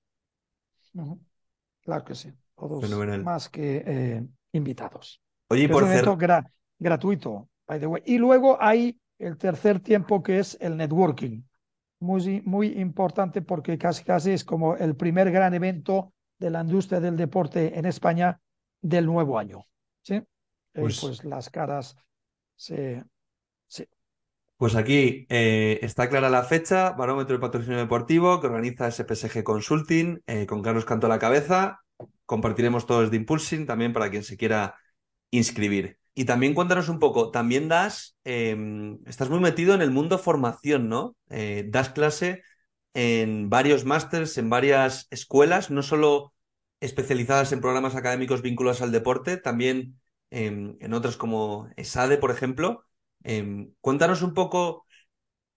Claro que sí. Todos Fenomenal. más que eh, invitados. Oye, y Es por un evento gra- gratuito, by the way. Y luego hay el tercer tiempo que es el networking. Muy, muy importante porque casi casi es como el primer gran evento de la industria del deporte en España del nuevo año. ¿sí? Eh, Pues- pues las caras se... Pues aquí eh, está clara la fecha, barómetro de patrocinio deportivo que organiza SPSG Consulting eh, con Carlos Canto a la cabeza. Compartiremos todos de Impulsing también para quien se quiera inscribir. Y también cuéntanos un poco, también das, eh, estás muy metido en el mundo formación, ¿no? Eh, das clase en varios másters, en varias escuelas, no solo especializadas en programas académicos vinculados al deporte, también em, en otras como ESADE, por ejemplo. Em, cuéntanos un poco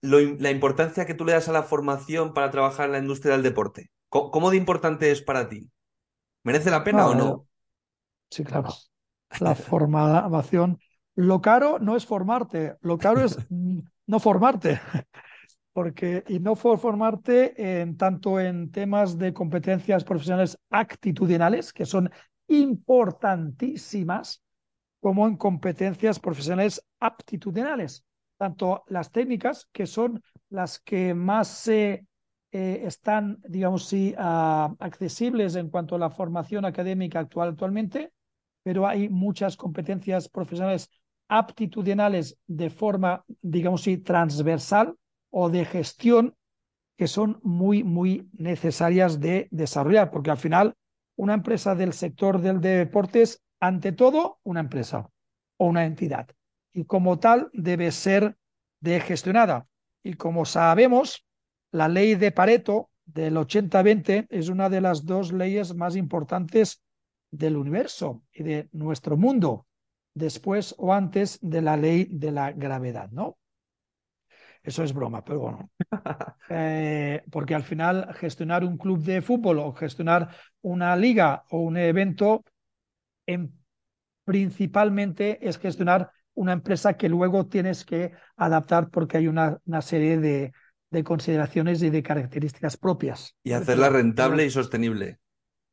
lo la importancia que tú le das a la formación para trabajar en la industria del deporte. ¿Cómo, cómo de importante es para ti? ¿Merece la pena o no? Sí, claro. La formación. Lo caro no es formarte, lo caro es no formarte. Porque, y no for- formarte en tanto en temas de competencias profesionales actitudinales, que son importantísimas, como en competencias profesionales aptitudinales. Tanto las técnicas, que son las que más se eh, están, digamos, sí, ah, accesibles en cuanto a la formación académica actual actualmente, pero hay muchas competencias profesionales aptitudinales de forma, digamos, sí, transversal o de gestión que son muy, muy necesarias de desarrollar, porque al final una empresa del sector del deporte es, ante todo, una empresa o una entidad. Y como tal debe ser de gestionada. Y como sabemos, la ley de Pareto del 80-20 es una de las dos leyes más importantes del universo y de nuestro mundo, después o antes de la ley de la gravedad, ¿no? Eso es broma, pero bueno. Eh, porque al final gestionar un club de fútbol o gestionar una liga o un evento en, principalmente es gestionar una empresa que luego tienes que adaptar porque hay una, una serie de, de consideraciones y de características propias. Y hacerla rentable y sostenible.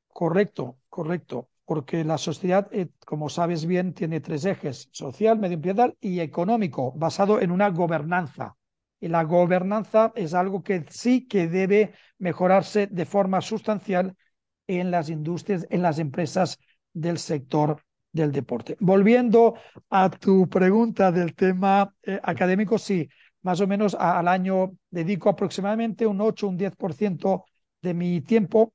Correcto, correcto, porque la sociedad, eh, como sabes bien, tiene tres ejes, social, medioambiental y económico, basado en una gobernanza. Y la gobernanza es algo que sí que debe mejorarse de forma sustancial en las industrias, en las empresas del sector del deporte. Volviendo a tu pregunta del tema eh, académico, sí, más o menos al año dedico aproximadamente un 8, un 10% de mi tiempo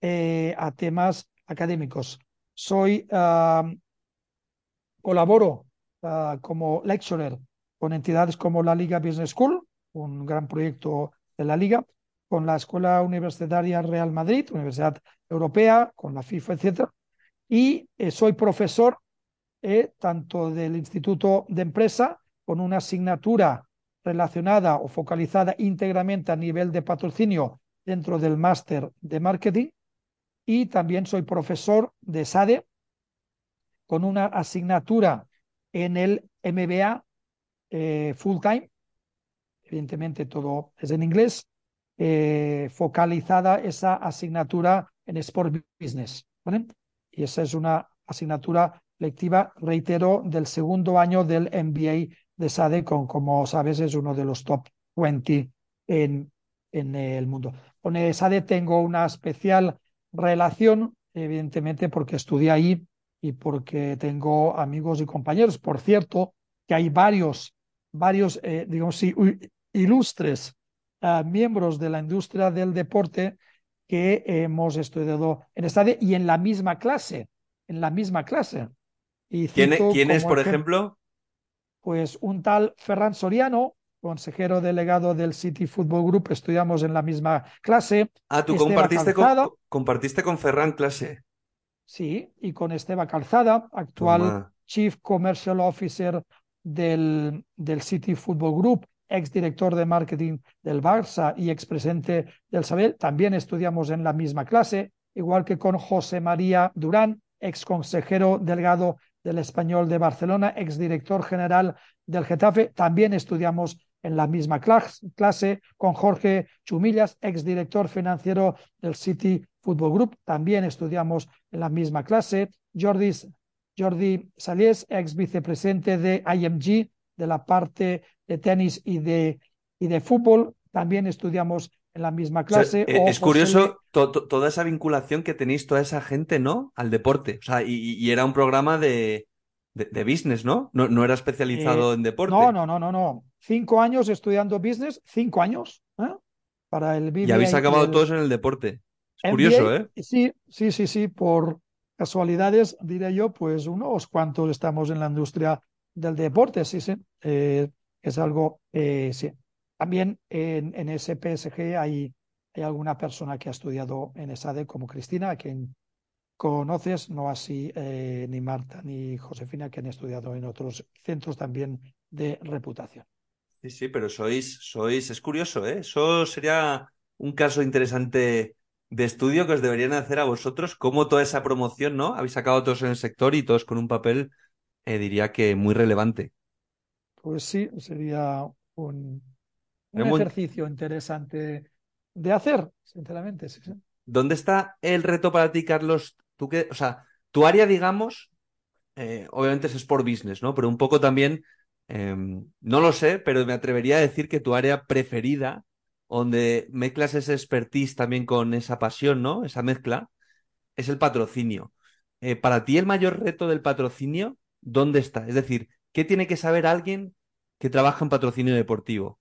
eh, a temas académicos. Soy, colaboro ah, como lecturer con entidades como la Liga Business School, un gran proyecto de la Liga, con la Escuela Universitaria Real Madrid, Universidad Europea, con la FIFA, etc. Y eh, soy profesor eh, tanto del Instituto de Empresa, con una asignatura relacionada o focalizada íntegramente a nivel de patrocinio dentro del máster de marketing, y también soy profesor de SADE con una asignatura en el MBA eh, full time, evidentemente todo es en inglés, focalizada esa asignatura en Sport Business. Y esa es una asignatura lectiva, reitero, del segundo año del MBA de SADE, con, como sabes, es uno de los top 20 en, en el mundo. Con SADE tengo una especial relación, evidentemente, porque estudié ahí y porque tengo amigos y compañeros. Por cierto, que hay varios, varios, eh, digamos, ilustres uh, miembros de la industria del deporte que hemos estudiado en esta y en la misma clase, en la misma clase. Y ¿Quién, ¿quién es, por ejemplo? Pues un tal Ferran Soriano, consejero delegado del City Football Group, estudiamos en la misma clase. Ah, tú compartiste con, compartiste con Ferran clase. Sí, y con Esteba Calzada, actual Chief Commercial Officer del, del City Football Group, ex director de marketing del Barça y ex presidente del Sabel. También estudiamos en la misma clase, igual que con José María Durán, ex consejero delegado del Español de Barcelona, ex director general del Getafe. También estudiamos en la misma clase con Jorge Chumillas, ex director financiero del City Football Group. También estudiamos en la misma clase. Jordi, Jordi Salies, ex vicepresidente de IMG, de la parte de tenis y de, y de fútbol. También estudiamos en la misma clase. Eh, es curioso toda esa vinculación que tenéis toda esa gente, ¿no? Al deporte. O sea, y era un programa de, de, business, ¿no? ¿no? ¿no? era especializado eh, en deporte. No, no, no, no, no. Cinco años estudiando business, cinco años. ¿eh? Para el Y habéis acabado todos en el deporte. Es curioso, ¿eh? Sí, sí, sí, sí. Por casualidades, diré yo, pues unos cuantos estamos en la industria del deporte, sí, sí. Eh, es algo, sí. También en, en ese PSG hay, hay alguna persona que ha estudiado en ESADE como Cristina, a quien conoces, no así eh, ni Marta ni Josefina, que han estudiado en otros centros también de reputación. Sí, sí, pero sois, sois, es curioso, ¿eh? Eso sería un caso interesante de estudio que os deberían hacer a vosotros, cómo toda esa promoción, ¿no? Habéis sacado todos en el sector y todos con un papel, eh, diría que muy relevante. Pues sí, sería un, ejercicio interesante de hacer, sinceramente. ¿Dónde está el reto para ti, Carlos, Tú que, o sea, tu área, digamos, eh, obviamente es Sport Business, ¿no? Pero un poco también, em, no lo sé, pero me atrevería a decir que tu área preferida, donde mezclas ese expertise también con esa pasión, ¿no? Esa mezcla, es el patrocinio. Eh, para ti, el mayor reto del patrocinio, ¿dónde está? Es decir, ¿qué tiene que saber alguien que trabaja en patrocinio deportivo?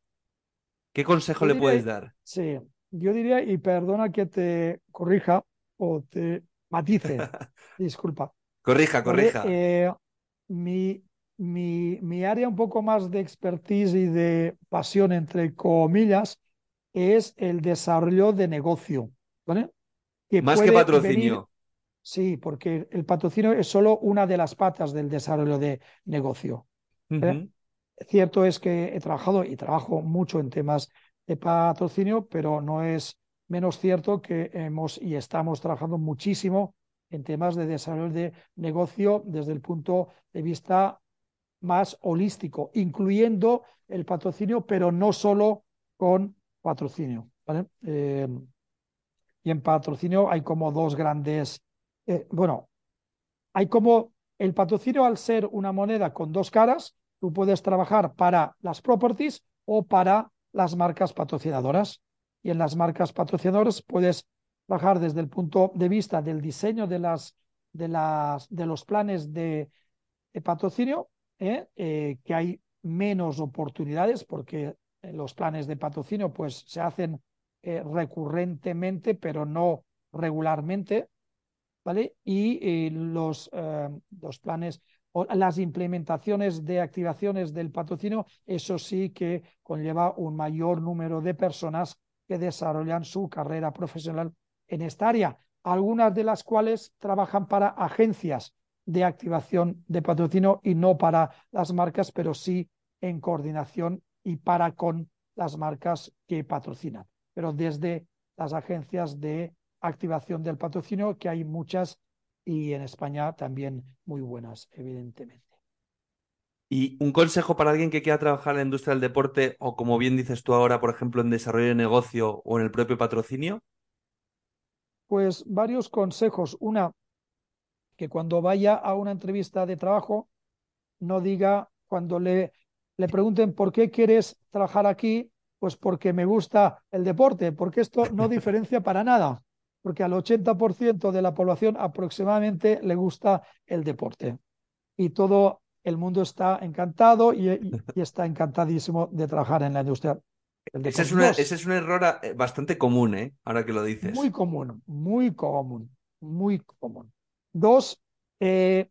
¿Qué consejo le puedes dar? Sí, yo diría, y perdona que te corrija o te matice, disculpa. Corrija, corrija. Eh, mi, mi, mi, área un poco más de expertise y de pasión, entre comillas, es el desarrollo de negocio. ¿vale? más que patrocinio. Sí, porque el patrocinio es solo una de las patas del desarrollo de negocio. Cierto es que he trabajado y trabajo mucho en temas de patrocinio, pero no es menos cierto que hemos y estamos trabajando muchísimo en temas de desarrollo de negocio desde el punto de vista más holístico, incluyendo el patrocinio, pero no solo con patrocinio. Eh, y en patrocinio hay como dos grandes, eh, bueno, hay como el patrocinio al ser una moneda con dos caras, tú puedes trabajar para las properties o para las marcas patrocinadoras y en las marcas patrocinadoras puedes trabajar desde el punto de vista del diseño de las de, las, de los planes de, patrocinio, ¿eh? Eh, que hay menos oportunidades porque los planes de patrocinio pues se hacen recurrentemente, pero no regularmente, Y los, los planes o las implementaciones de activaciones del patrocinio, eso sí que conlleva un mayor número de personas que desarrollan su carrera profesional en esta área, algunas de las cuales trabajan para agencias de activación de patrocinio y no para las marcas, pero sí en coordinación y para con las marcas que patrocinan. Pero desde las agencias de activación del patrocinio, que hay muchas y en España también muy buenas, evidentemente. Y un consejo para alguien que quiera trabajar en la industria del deporte o, como bien dices tú ahora, por ejemplo, en desarrollo de negocio o en el propio patrocinio. Pues varios consejos. Una, que cuando vaya a una entrevista de trabajo, no diga cuando le, le pregunten por qué quieres trabajar aquí, pues porque me gusta el deporte, porque esto no diferencia para nada porque al 80% de la población aproximadamente le gusta el deporte. Y todo el mundo está encantado y, está encantadísimo de trabajar en la industria. Ese es, un error eh, bastante común, ¿eh? ahora que lo dices. Muy común, muy común, muy común. Dos, eh,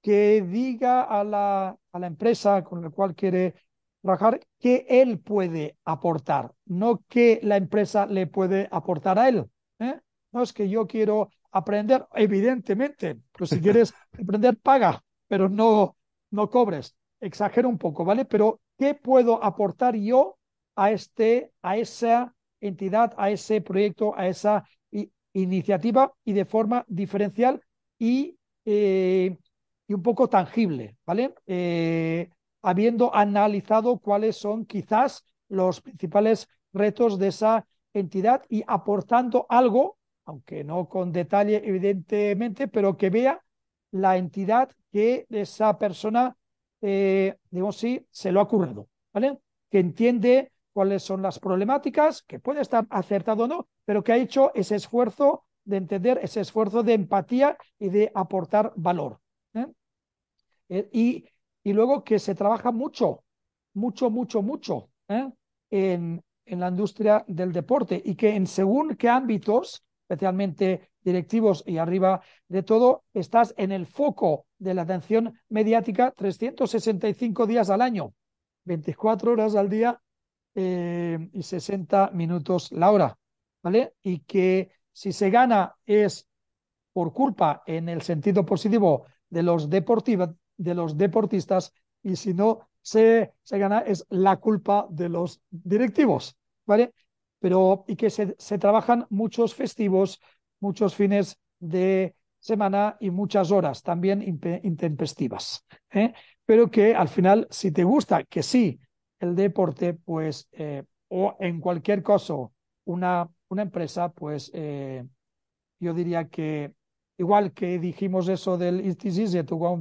que diga a la, a la empresa con la cual quiere trabajar que él puede aportar, no que la empresa le puede aportar a él. ¿Eh? No es que yo quiero aprender, evidentemente, pero si quieres aprender, paga, pero no, no cobres. Exagero un poco, ¿vale? Pero ¿qué puedo aportar yo a, este, a esa entidad, a ese proyecto, a esa iniciativa y de forma diferencial y, eh, y un poco tangible, ¿vale? Eh, habiendo analizado cuáles son quizás los principales retos de esa entidad y aportando algo, aunque no con detalle evidentemente, pero que vea la entidad que esa persona, eh, digamos sí, se lo ha currado, ¿vale? Que entiende cuáles son las problemáticas, que puede estar acertado o no, pero que ha hecho ese esfuerzo de entender, ese esfuerzo de empatía y de aportar valor. ¿eh? Eh, y, y, luego que se trabaja mucho, mucho, mucho, mucho en, en la industria del deporte y que en según qué ámbitos, especialmente directivos y arriba de todo, estás en el foco de la atención mediática 365 días al año, 24 horas al día eh, y 60 minutos la hora, ¿vale? Y que si se gana es por culpa en el sentido positivo de los, de los deportistas y si no se, se gana es la culpa de los directivos, ¿vale? Pero y que se, se trabajan muchos festivos, muchos fines de semana y muchas horas también intempestivas. ¿eh? Pero que al final, si te gusta, que sí, el deporte, pues, eh, o en cualquier caso, una, una empresa, pues, eh, yo diría que igual que dijimos eso del It is easy to go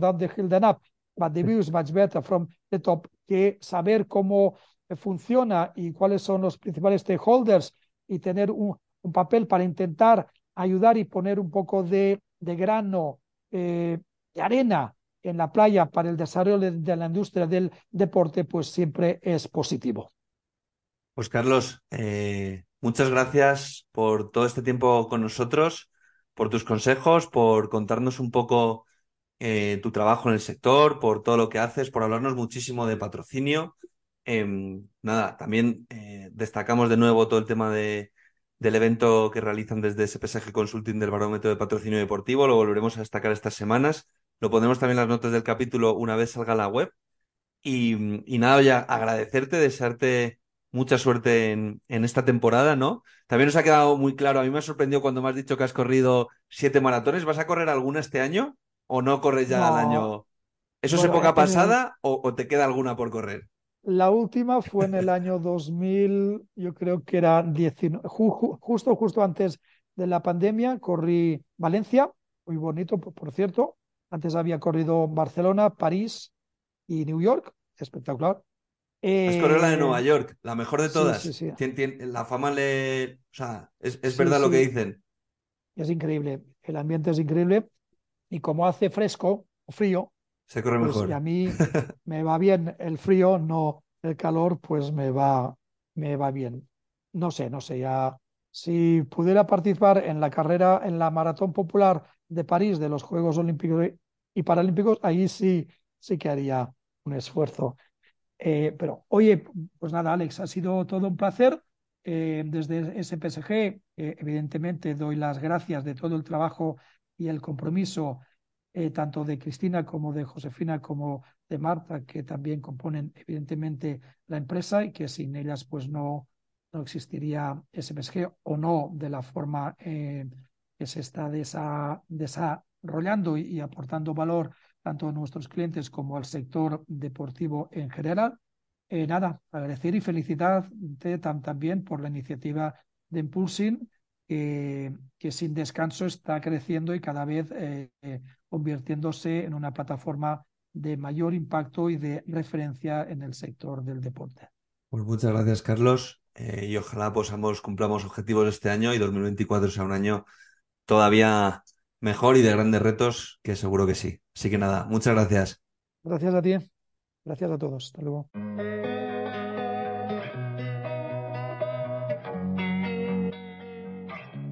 but the view is much better from the top, que saber cómo funciona y cuáles son los principales stakeholders y tener un, papel para intentar ayudar y poner un poco de, de grano eh, de arena en la playa para el desarrollo de, la industria del deporte, pues siempre es positivo. Pues Carlos, eh, muchas gracias por todo este tiempo con nosotros, por tus consejos, por contarnos un poco eh, tu trabajo en el sector, por todo lo que haces, por hablarnos muchísimo de patrocinio. Em, nada, también eh, destacamos de nuevo todo el tema de, del evento que realizan desde SPSG Consulting del Barómetro de Patrocinio Deportivo. Lo volveremos a destacar estas semanas. Lo pondremos también en las notas del capítulo una vez salga la web. Y, nada, ya agradecerte, desearte mucha suerte en, en, esta temporada, ¿no? También nos ha quedado muy claro, a mí me ha sorprendido cuando me has dicho que has corrido siete maratones. ¿Vas a correr alguna este año o no corres ya al año? ¿Eso es época pasada o, te queda alguna por correr? La última fue en el año 2000, yo creo que era 19, justo, justo antes de la pandemia, corrí Valencia, muy bonito, por, cierto. Antes había corrido Barcelona, París y New York, espectacular. Has corrido la de Nueva eh, York, la mejor de todas. Sí, sí, la fama le. O sea, es, verdad lo que dicen. Es increíble. el ambiente es increíble y como hace fresco o frío, se corre pues, mejor. y a mí me va bien el frío, no el calor, pues me va, me va bien. No sé, no sé, ya si pudiera participar en la carrera, en la maratón popular de París de los Juegos Olímpicos y Paralímpicos, ahí sí, sí que haría un esfuerzo. Eh, pero, oye, pues nada, Alex, ha sido todo un placer. Eh, desde SPSG, eh, evidentemente, doy las gracias de todo el trabajo y el compromiso, eh, tanto de Cristina como de Josefina, como de Marta, que también componen, evidentemente, la empresa y que sin ellas, pues no, no existiría SPSG o no de la forma eh, que se está desa, desarrollando y, y aportando valor tanto a nuestros clientes como al sector deportivo en general. Eh, nada, agradecer y felicitarte tam, también por la iniciativa de Impulsing, eh, que sin descanso está creciendo y cada vez eh, convirtiéndose en una plataforma de mayor impacto y de referencia en el sector del deporte. Pues muchas gracias, Carlos. Eh, y ojalá pues ambos cumplamos objetivos este año y 2024 sea un año todavía mejor y de grandes retos, que seguro que sí. Así que nada, muchas gracias. Gracias a ti. Gracias a todos. Hasta luego.